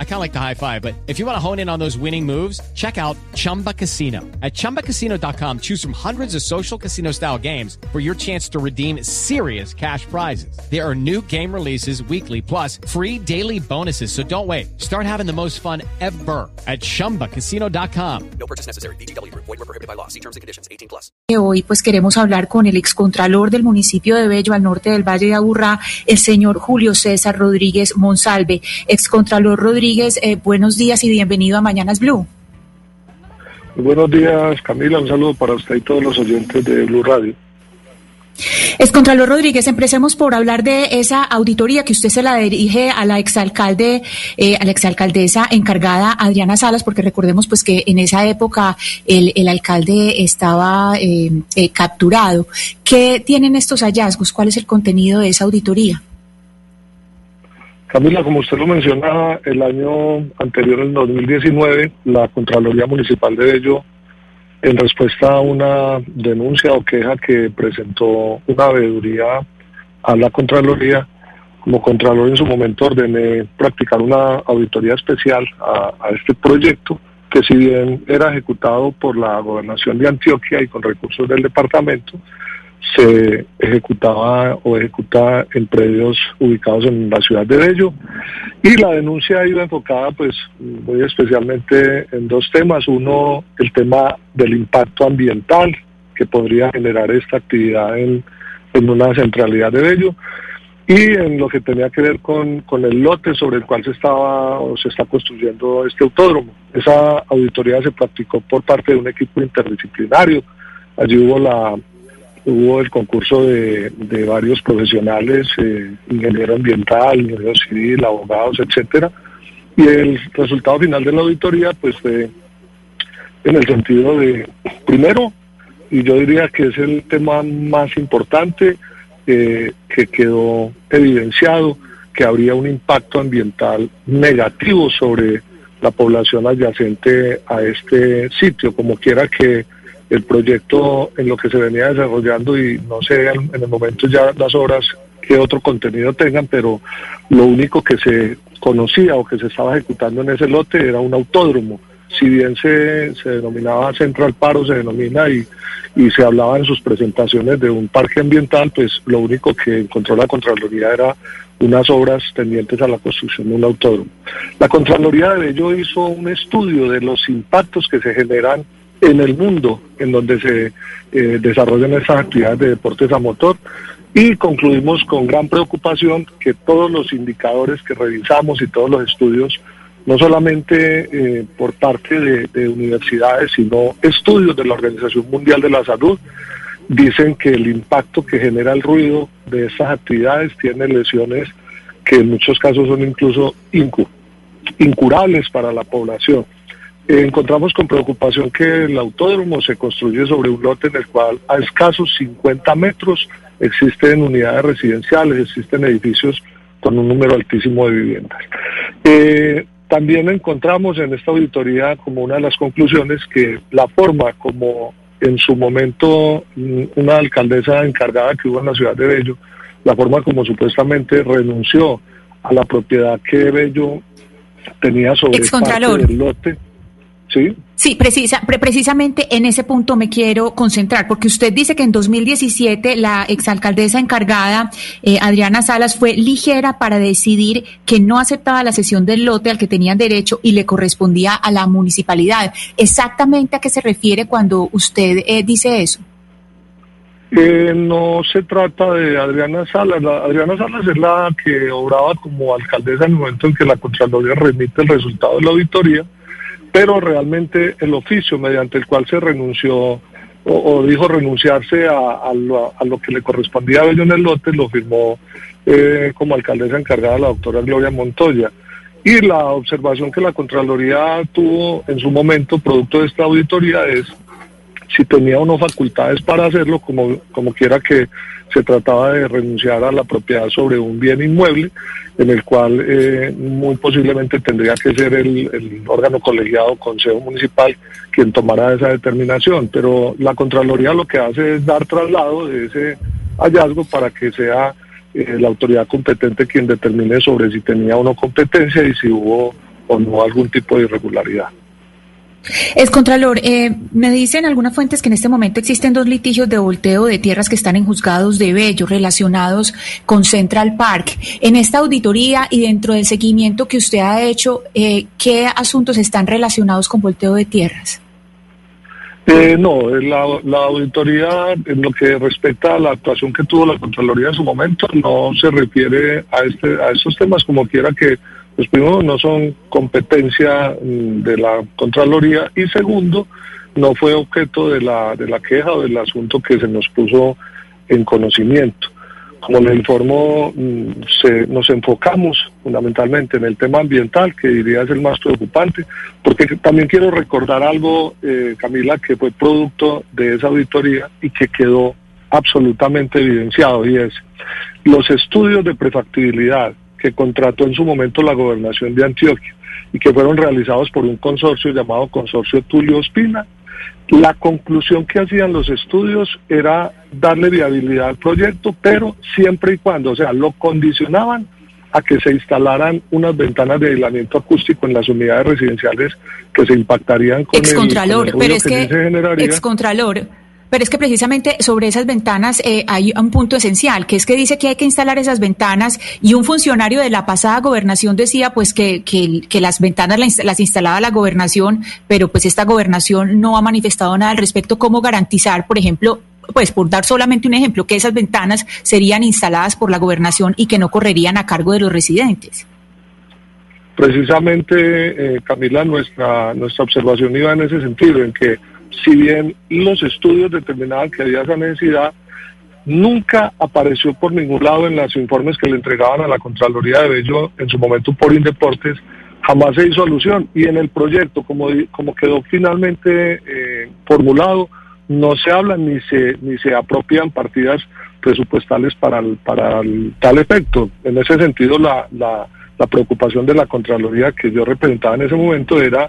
I kind of like the high five, but if you want to hone in on those winning moves, check out Chumba Casino. At ChumbaCasino.com, choose from hundreds of social casino style games for your chance to redeem serious cash prizes. There are new game releases weekly, plus free daily bonuses. So don't wait. Start having the most fun ever at ChumbaCasino.com. No purchase necessary. BGW. Void were prohibited by law. See terms and conditions. 18 plus. Hoy pues queremos hablar con el excontralor del municipio de Bello al norte del Valle de Aburrá, el señor Julio César Rodríguez Monsalve. Excontralor Rodríguez, eh, buenos días y bienvenido a Mañanas Blue. buenos días, Camila. Un saludo para usted y todos los oyentes de Blue Radio. Excontralor Rodríguez, empecemos por hablar de esa auditoría que usted se la dirige a la exalcalde, eh, a la exalcaldesa encargada Adriana Salas, porque recordemos pues que en esa época el, el alcalde estaba eh, eh capturado. ¿Qué tienen estos hallazgos? ¿Cuál es el contenido de esa auditoría? Camila, como usted lo mencionaba, el año anterior, en 2019, la Contraloría Municipal de Bello, en respuesta a una denuncia o queja que presentó una veeduría a la Contraloría, como Contralor en su momento ordené practicar una auditoría especial a, a este proyecto, que si bien era ejecutado por la Gobernación de Antioquia y con recursos del departamento, se ejecutaba o ejecuta en predios ubicados en la ciudad de Bello y la denuncia ha ido enfocada pues muy especialmente en dos temas uno el tema del impacto ambiental que podría generar esta actividad en, en una centralidad de Bello y en lo que tenía que ver con, con el lote sobre el cual se estaba o se está construyendo este autódromo. Esa auditoría se practicó por parte de un equipo interdisciplinario. Allí hubo la hubo el concurso de, varios profesionales, eh, ingeniero ambiental, ingeniero civil, abogados, etcétera, y el resultado final de la auditoría pues fue en el sentido de, primero, y yo diría que es el tema más importante, eh, que quedó evidenciado que habría un impacto ambiental negativo sobre la población adyacente a este sitio, como quiera que el proyecto en lo que se venía desarrollando y no sé en, el momento ya las obras qué otro contenido tengan, pero lo único que se conocía o que se estaba ejecutando en ese lote era un autódromo. Si bien se, se denominaba Central Paro, se denomina y, y se hablaba en sus presentaciones de un parque ambiental, pues lo único que encontró la Contraloría era unas obras tendientes a la construcción de un autódromo. La Contraloría de ello hizo un estudio de los impactos que se generan en el mundo en donde se eh, desarrollan esas actividades de deportes a motor. Y concluimos con gran preocupación que todos los indicadores que revisamos y todos los estudios, no solamente eh, por parte de, universidades, sino estudios de la Organización Mundial de la Salud, dicen que el impacto que genera el ruido de esas actividades tiene lesiones que en muchos casos son incluso incurables para la población encontramos con preocupación que el autódromo se construye sobre un lote en el cual a escasos 50 metros existen unidades residenciales, existen edificios con un número altísimo de viviendas. Eh, también encontramos en esta auditoría como una de las conclusiones que la forma como en su momento mm, una alcaldesa encargada que hubo en la ciudad de Bello, la forma como supuestamente renunció a la propiedad que Bello tenía sobre del lote Sí. Sí, precisa, precisamente en ese punto me quiero concentrar, porque usted dice que en 2017 la exalcaldesa encargada, eh, Adriana Salas, fue ligera para decidir que no aceptaba la cesión del lote al que tenían derecho y le correspondía a la municipalidad. ¿Exactamente a qué se refiere cuando usted eh, dice eso? Eh, no se trata de Adriana Salas. Adriana Salas es la que obraba como alcaldesa en el momento en que la Contraloría remite el resultado de la auditoría pero realmente el oficio mediante el cual se renunció o, dijo renunciarse a, lo, que le correspondía a Bello en el lote lo firmó eh, como alcaldesa encargada la doctora Gloria Montoya. Y la observación que la Contraloría tuvo en su momento, producto de esta auditoría, es si tenía o no facultades para hacerlo, como, como quiera que se trataba de renunciar a la propiedad sobre un bien inmueble, en el cual eh, muy posiblemente tendría que ser el, órgano colegiado, Consejo Municipal, quien tomara esa determinación. Pero la Contraloría lo que hace es dar traslado de ese hallazgo para que sea eh, la autoridad competente quien determine sobre si tenía o no competencia y si hubo o no algún tipo de irregularidad. Es Contralor, eh, me dicen algunas fuentes que en este momento existen dos litigios de volteo de tierras que están en juzgados de Bello relacionados con Central Park. En esta auditoría y dentro del seguimiento que usted ha hecho, eh, ¿qué asuntos están relacionados con volteo de tierras? Eh, no, la, la, auditoría en lo que respecta a la actuación que tuvo la Contraloría en su momento no se refiere a, este, a estos temas como quiera que pues primero no son competencia mm, de la Contraloría y segundo no fue objeto de la, de la queja o del asunto que se nos puso en conocimiento. Como le informó, mm, nos enfocamos fundamentalmente en el tema ambiental, que diría es el más preocupante, porque también quiero recordar algo, eh, Camila, que fue producto de esa auditoría y que quedó absolutamente evidenciado, y es los estudios de prefactibilidad que contrató en su momento la gobernación de Antioquia y que fueron realizados por un consorcio llamado Consorcio Tulio Espina. La conclusión que hacían los estudios era darle viabilidad al proyecto, pero siempre y cuando, o sea, lo condicionaban a que se instalaran unas ventanas de aislamiento acústico en las unidades residenciales que se impactarían con, el, con pero es que, que excontralor, pero es que precisamente sobre esas ventanas eh, hay un punto esencial, que es que dice que hay que instalar esas ventanas y un funcionario de la pasada gobernación decía pues que, que, las ventanas las, instalaba la gobernación, pero pues esta gobernación no ha manifestado nada al respecto. ¿Cómo garantizar, por ejemplo, pues por dar solamente un ejemplo, que esas ventanas serían instaladas por la gobernación y que no correrían a cargo de los residentes? Precisamente, eh, Camila, nuestra, nuestra observación iba en ese sentido, en que si bien los estudios determinaban que había esa necesidad, nunca apareció por ningún lado en los informes que le entregaban a la Contraloría de Bello en su momento por Indeportes, jamás se hizo alusión. Y en el proyecto, como, como quedó finalmente eh, formulado, no se habla ni se, ni se apropian partidas presupuestales para, para tal efecto. En ese sentido, la, la preocupación de la Contraloría que yo representaba en ese momento era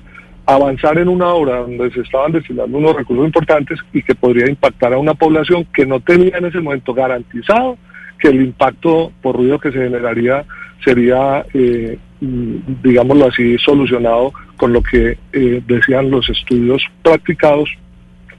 avanzar en una obra donde se estaban destinando unos recursos importantes y que podría impactar a una población que no tenía en ese momento garantizado que el impacto por ruido que se generaría sería, eh, digámoslo así, solucionado con lo que eh, decían los estudios practicados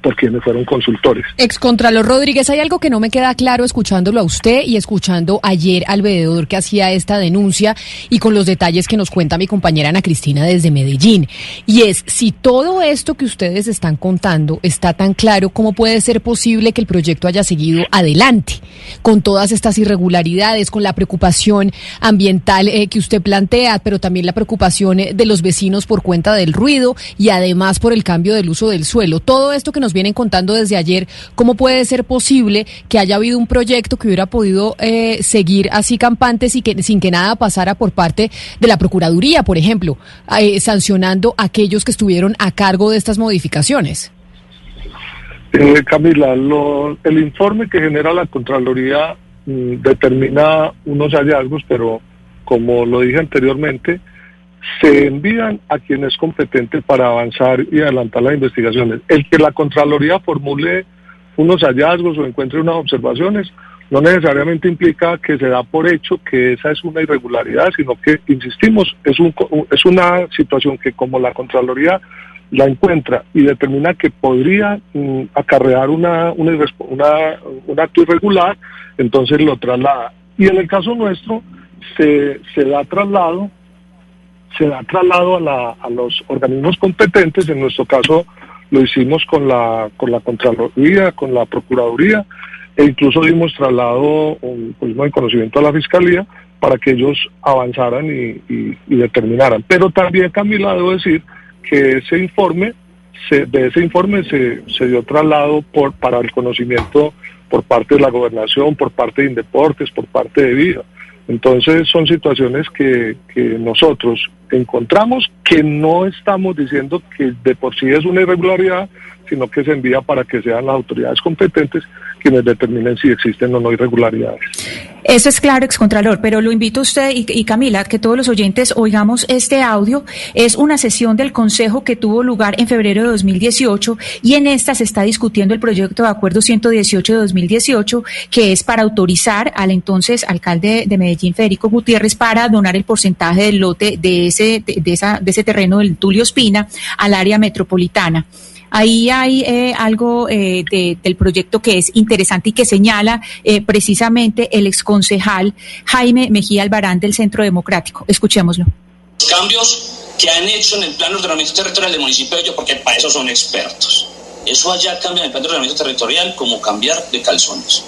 por quienes fueron consultores. Excontralor Rodríguez, hay algo que no me queda claro escuchándolo a usted y escuchando ayer al veedor que hacía esta denuncia y con los detalles que nos cuenta mi compañera Ana Cristina desde Medellín. Y es, si todo esto que ustedes están contando está tan claro, ¿cómo puede ser posible que el proyecto haya seguido adelante con todas estas irregularidades, con la preocupación ambiental eh, que usted plantea, pero también la preocupación eh, de los vecinos por cuenta del ruido y además por el cambio del uso del suelo? Todo esto que nos vienen contando desde ayer, ¿cómo puede ser posible que haya habido un proyecto que hubiera podido eh, seguir así campantes y que sin que nada pasara por parte de la Procuraduría, por ejemplo, eh, sancionando a aquellos que estuvieron a cargo de estas modificaciones? Eh, Camila, el informe que genera la Contraloría mm, determina unos hallazgos, pero como lo dije anteriormente, se envían a quien es competente para avanzar y adelantar las investigaciones. El que la Contraloría formule unos hallazgos o encuentre unas observaciones no necesariamente implica que se da por hecho que esa es una irregularidad, sino que, insistimos, es, un, es una situación que como la Contraloría la encuentra y determina que podría mm, acarrear una, una, un acto irregular, entonces lo traslada. Y en el caso nuestro se, se da traslado se da traslado a, la, a los organismos competentes, en nuestro caso lo hicimos con la, con la Contraloría, con la Procuraduría, e incluso dimos traslado un, pues, conocimiento a la Fiscalía para que ellos avanzaran y, determinaran. Pero también, Camila, debo decir que ese informe, se, de ese informe se, se dio traslado por, para el conocimiento por parte de la gobernación, por parte de Indeportes, por parte de Vida. Entonces son situaciones que, nosotros encontramos, que no estamos diciendo que de por sí es una irregularidad, sino que se envía para que sean las autoridades competentes quienes determinen si existen o no irregularidades. Eso es claro, excontralor, pero lo invito a usted y, y, Camila, que todos los oyentes oigamos este audio. Es una sesión del Consejo que tuvo lugar en febrero de 2018 y en esta se está discutiendo el proyecto de acuerdo 118 de 2018, que es para autorizar al entonces alcalde de Medellín, Federico Gutiérrez, para donar el porcentaje del lote de ese, de, esa, de ese terreno del Tulio Espina al área metropolitana. Ahí hay eh, algo eh, de, del proyecto que es interesante y que señala eh, precisamente el exconcejal Jaime Mejía Albarán del Centro Democrático. Escuchémoslo. Cambios que han hecho en el plan de ordenamiento territorial del municipio de ellos, porque para eso son expertos. Eso allá cambia en el plan de ordenamiento territorial como cambiar de calzones.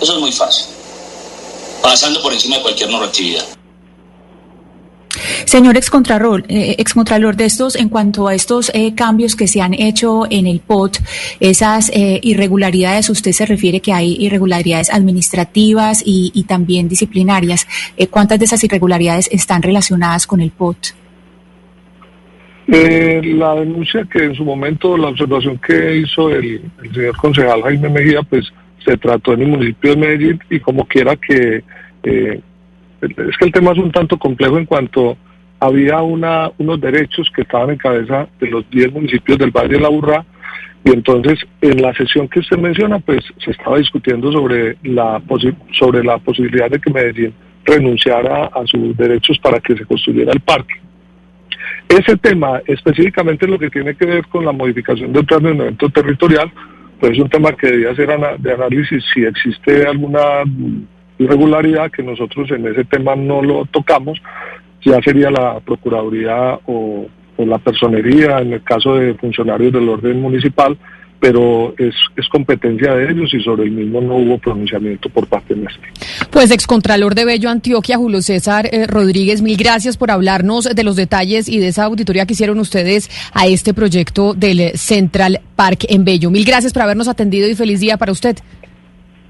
Eso es muy fácil. Pasando por encima de cualquier normatividad. Señor excontralor, eh, excontralor de estos, en cuanto a estos eh, cambios que se han hecho en el POT, esas eh, irregularidades, usted se refiere que hay irregularidades administrativas y, también disciplinarias. Eh, ¿Cuántas de esas irregularidades están relacionadas con el POT? Eh, la denuncia que en su momento, la observación que hizo el, el, señor concejal Jaime Mejía, pues se trató en el municipio de Medellín y como quiera que eh, es que el tema es un tanto complejo en cuanto había unos derechos que estaban en cabeza de los 10 municipios del Valle de la Burra y entonces en la sesión que usted menciona pues se estaba discutiendo sobre la sobre la posibilidad de que Medellín renunciara a sus derechos para que se construyera el parque. Ese tema específicamente lo que tiene que ver con la modificación del planeamiento territorial, pues es un tema que debía ser de análisis si existe alguna irregularidad que nosotros en ese tema no lo tocamos, ya sería la Procuraduría o, la Personería en el caso de funcionarios del orden municipal, pero es, es competencia de ellos y sobre el mismo no hubo pronunciamiento por parte nuestra. Pues excontralor de Bello Antioquia, Julio César eh, Rodríguez, mil gracias por hablarnos de los detalles y de esa auditoría que hicieron ustedes a este proyecto del Central Park en Bello. Mil gracias por habernos atendido y feliz día para usted.